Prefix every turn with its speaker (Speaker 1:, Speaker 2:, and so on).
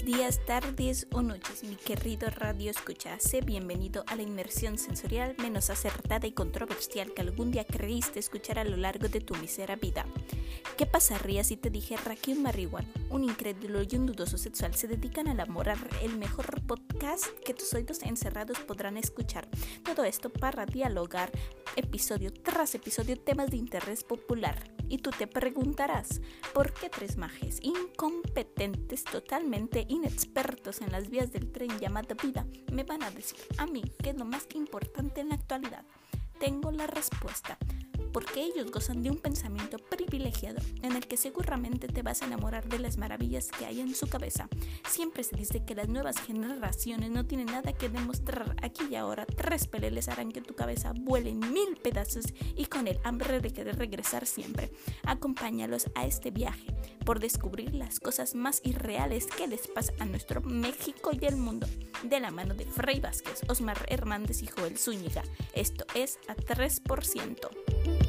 Speaker 1: días, tardes o noches, mi querido radio escucha. Sé bienvenido a la inmersión sensorial menos acertada y controversial que algún día creíste escuchar a lo largo de tu misera vida. ¿Qué pasaría si te dijera que un marihuana, un incrédulo y un dudoso sexual se dedican a elaborar el mejor podcast que tus oídos encerrados podrán escuchar? Todo esto para dialogar episodio tras episodio temas de interés popular. Y tú te preguntarás, ¿por qué tres majes incompetentes, totalmente inexpertos en las vías del tren llamada vida, me van a decir a mí qué es lo más importante en la actualidad? Tengo la respuesta porque ellos gozan de un pensamiento privilegiado en el que seguramente te vas a enamorar de las maravillas que hay en su cabeza. Siempre se dice que las nuevas generaciones no tienen nada que demostrar aquí y ahora. Tres peleles harán que tu cabeza vuele en mil pedazos y con el hambre de querer regresar siempre. Acompáñalos a este viaje por descubrir las cosas más irreales que les pasa a nuestro México y el mundo. De la mano de Frey Vázquez, Osmar Hernández y Joel Zúñiga. Esto es a 3%.